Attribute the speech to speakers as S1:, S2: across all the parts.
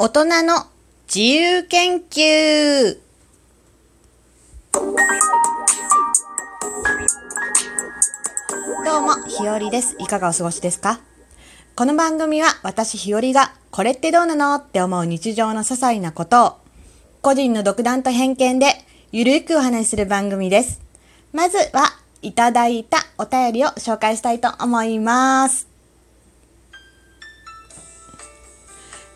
S1: 大人の自由研究どうも、ひよりです。いかがお過ごしですか？この番組は私ひよりがこれってどうなのって思う日常の些細なことを個人の独断と偏見でゆるくお話しする番組です。まずはいただいたお便りを紹介したいと思います。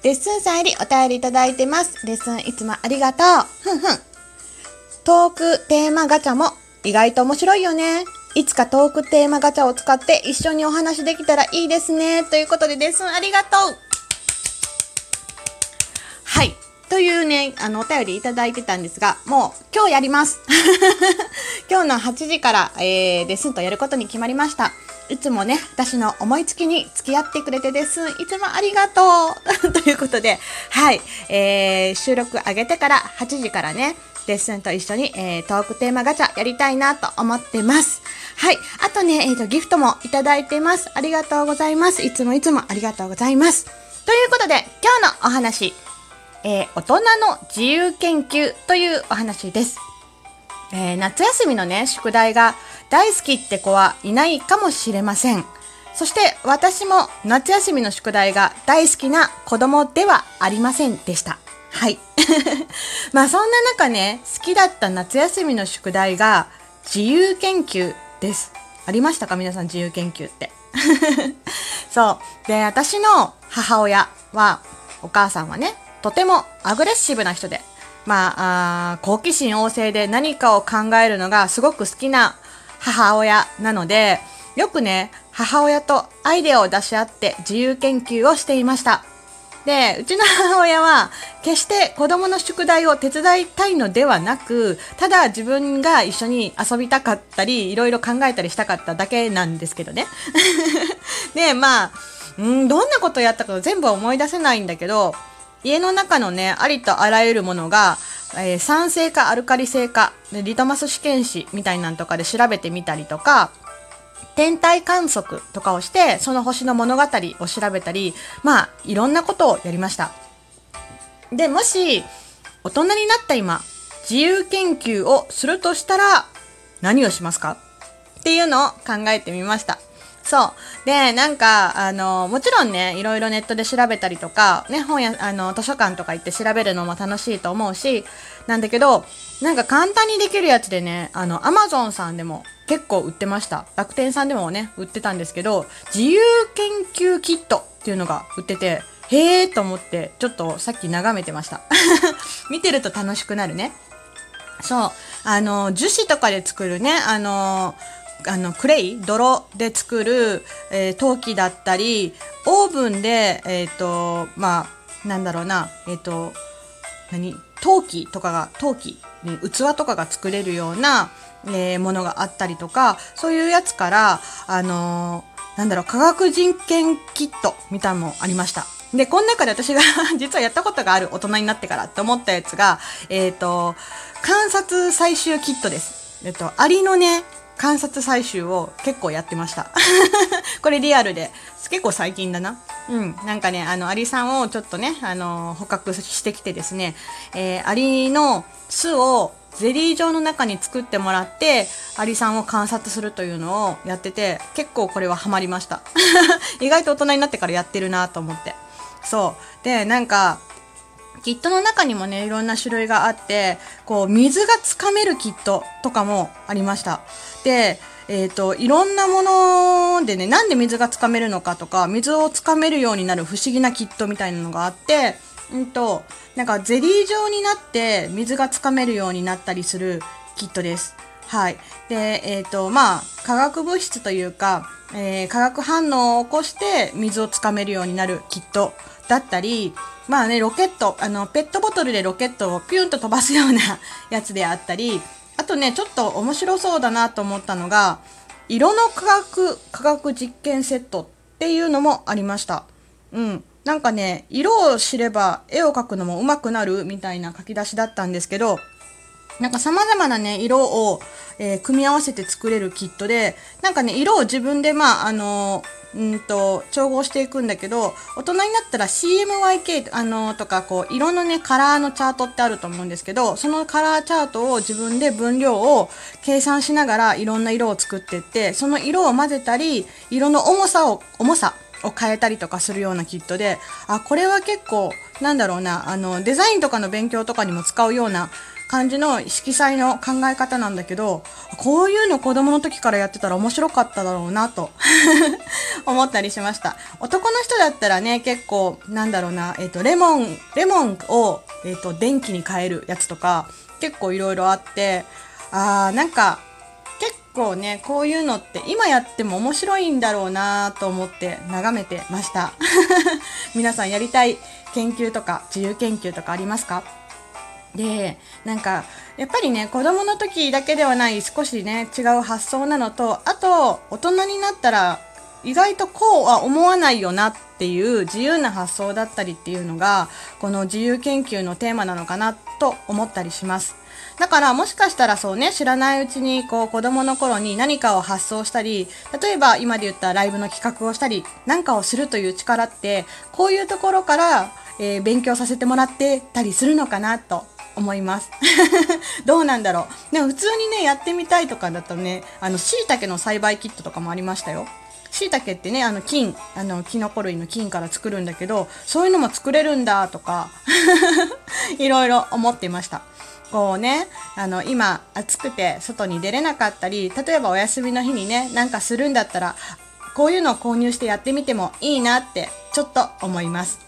S1: レッスンさんよりお便りいただいてます。レッスンいつもありがとう。ふんふん。トークテーマガチャも意外と面白いよね。いつかトークテーマガチャを使って一緒にお話できたらいいですね。ということでレッスンありがとう。はい。というね、あの、お便りいただいてたんですが、もう今日やります。今日の8時から、えー、レッスンとやることに決まりました。いつもね、私の思いつきに付き合ってくれてレッスン、いつもありがとう ということで、はい、えー、収録上げてから8時からね、レッスンと一緒に、えー、トークテーマガチャやりたいなと思ってます。はい。あとね、えっ、と、ギフトもいただいてます。ありがとうございます。いつもいつもありがとうございます。ということで、今日のお話、えー大人の自由研究というお話です。えー夏休みのね、宿題が大好きって子はいないかもしれません。そして私も夏休みの宿題が大好きな子供ではありませんでした。はい。まあそんな中ね、好きだった夏休みの宿題が自由研究です。ありましたか？皆さん自由研究って。そう。で、私の母親は、お母さんはね、とてもアグレッシブな人で、まあ、あ好奇心旺盛で何かを考えるのがすごく好きな母親なので、よくね、母親とアイデアを出し合って自由研究をしていました。で、うちの母親は、決して子供の宿題を手伝いたいのではなく、ただ自分が一緒に遊びたかったり、いろいろ考えたりしたかっただけなんですけどね。で、まあ、うん、どんなことやったか全部思い出せないんだけど、家の中のね、ありとあらゆるものが、えー酸性かアルカリ性か、でリトマス試験紙みたいなんとかで調べてみたりとか、天体観測とかをして、その星の物語を調べたり、まあ、いろんなことをやりました。で、もし、大人になった今、自由研究をするとしたら、何をしますか？っていうのを考えてみました。そう。で、なんか、あの、もちろんね、いろいろネットで調べたりとか、ね、本や、あの、図書館とか行って調べるのも楽しいと思うし、なんだけど、なんか簡単にできるやつでね、あの、アマゾンさんでも結構売ってました。楽天さんでもね、売ってたんですけど、自由研究キットっていうのが売ってて、へえーと思って、ちょっとさっき眺めてました。見てると楽しくなるね。そう。あの、樹脂とかで作るね、あの、あの、クレイ泥で作る、えー陶器だったり、オーブンで、えっ、と、まあ、なんだろうな、えっ、と、何？陶器とかが、陶器、ね器とかが作れるような、えーものがあったりとか、そういうやつから、あのーなんだろう、科学実験キットみたいなのもありました。で、この中で私が 実はやったことがある大人になってからって思ったやつが、えっ、と、観察採集キットです。えっと、アリのね、観察採集を結構やってました。これリアルで。結構最近だな。うん。なんかね、あの、アリさんをちょっとね、あの、捕獲してきてですね、えーアリの巣をゼリー状の中に作ってもらって、アリさんを観察するというのをやってて、結構これはハマりました。意外と大人になってからやってるなと思って。そう。で、なんか、キットの中にもね、いろんな種類があって、こう、水がつかめるキットとかもありました。で、えっ、と、いろんなものでね、なんで水がつかめるのかとか、水をつかめるようになる不思議なキットみたいなのがあって、うんと、なんかゼリー状になって水がつかめるようになったりするキットです。はい。で、えっ、と、まあ、化学物質というか、えー化学反応を起こして水をつかめるようになるキットだったり、まあね、ロケット、あの、ペットボトルでロケットをピュンと飛ばすような やつであったり、あとね、ちょっと面白そうだなと思ったのが、色の化学、化学実験セットっていうのもありました。うん。なんかね、色を知れば絵を描くのも上手くなるみたいな書き出しだったんですけど、なんか様々なね、色を、えー組み合わせて作れるキットで、なんかね、色を自分で、まあ、あのーうんと調合していくんだけど大人になったら CMYK あのとかこう色のねカラーのチャートってあると思うんですけどそのカラーチャートを自分で分量を計算しながらいろんな色を作っていってその色を混ぜたり色の重さを重さを変えたりとかするようなキットであこれは結構なんだろうなあのデザインとかの勉強とかにも使うような感じの色彩の考え方なんだけどこういうの子供の時からやってたら面白かっただろうなと 思ったりしました。男の人だったらね結構なんだろうな、えっ、ー、とレモンレモンを、えーと、電気に変えるやつとか結構いろいろあってあーなんか結構ねこういうのって今やっても面白いんだろうなと思って眺めてました。皆さんやりたい研究とか自由研究とかありますか？でなんかやっぱりね子供の時だけではない少しね違う発想なのとあと大人になったら意外とこうは思わないよなっていう自由な発想だったりっていうのがこの自由研究のテーマなのかなと思ったりします。だからもしかしたらそうね知らないうちにこう子供の頃に何かを発想したり例えば今で言ったライブの企画をしたり何かをするという力ってこういうところから、えー、勉強させてもらってたりするのかなと思います。どうなんだろう。でも普通にねやってみたいとかだとねあの椎茸の栽培キットとかもありましたよ。椎茸ってねあの菌あのキノコ類の菌から作るんだけどそういうのも作れるんだとか いろいろ思っていました。こうねあの今暑くて外に出れなかったり例えばお休みの日にねなんかするんだったらこういうのを購入してやってみてもいいなってちょっと思います。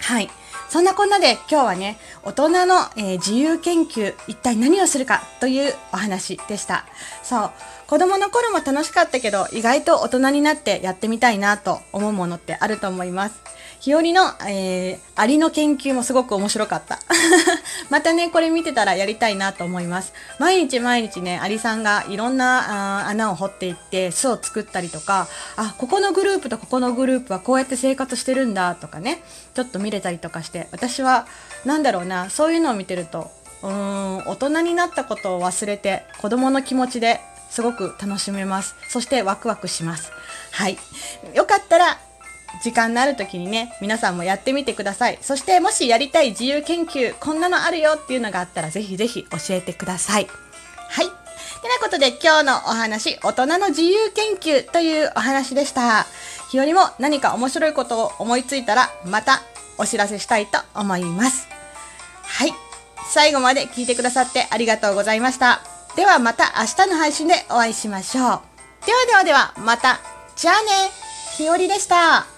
S1: はい。そんなこんなで今日はね、大人の、えー、自由研究、一体何をするかというお話でした。そう。子供の頃も楽しかったけど、意外と大人になってやってみたいなと思うものってあると思います。日和の、えー、アリの研究もすごく面白かった。またね、これ見てたらやりたいなと思います。毎日毎日ね、アリさんがいろんな穴を掘っていって巣を作ったりとか、あ、ここのグループとここのグループはこうやって生活してるんだとかね、ちょっと見れたりとかして、私は、なんだろうな、そういうのを見てると、うーん、大人になったことを忘れて、子供の気持ちですごく楽しめます。そしてワクワクします。はい。よかったら時間のある時にね、皆さんもやってみてください。そしてもしやりたい自由研究、こんなのあるよっていうのがあったらぜひぜひ教えてください。はい。てなことで今日のお話、大人の自由研究というお話でした。日和も何か面白いことを思いついたらまたお知らせしたいと思います。はい。最後まで聞いてくださってありがとうございました。ではまた明日の配信でお会いしましょう。ではではでは、また。じゃあね。ひよりでした。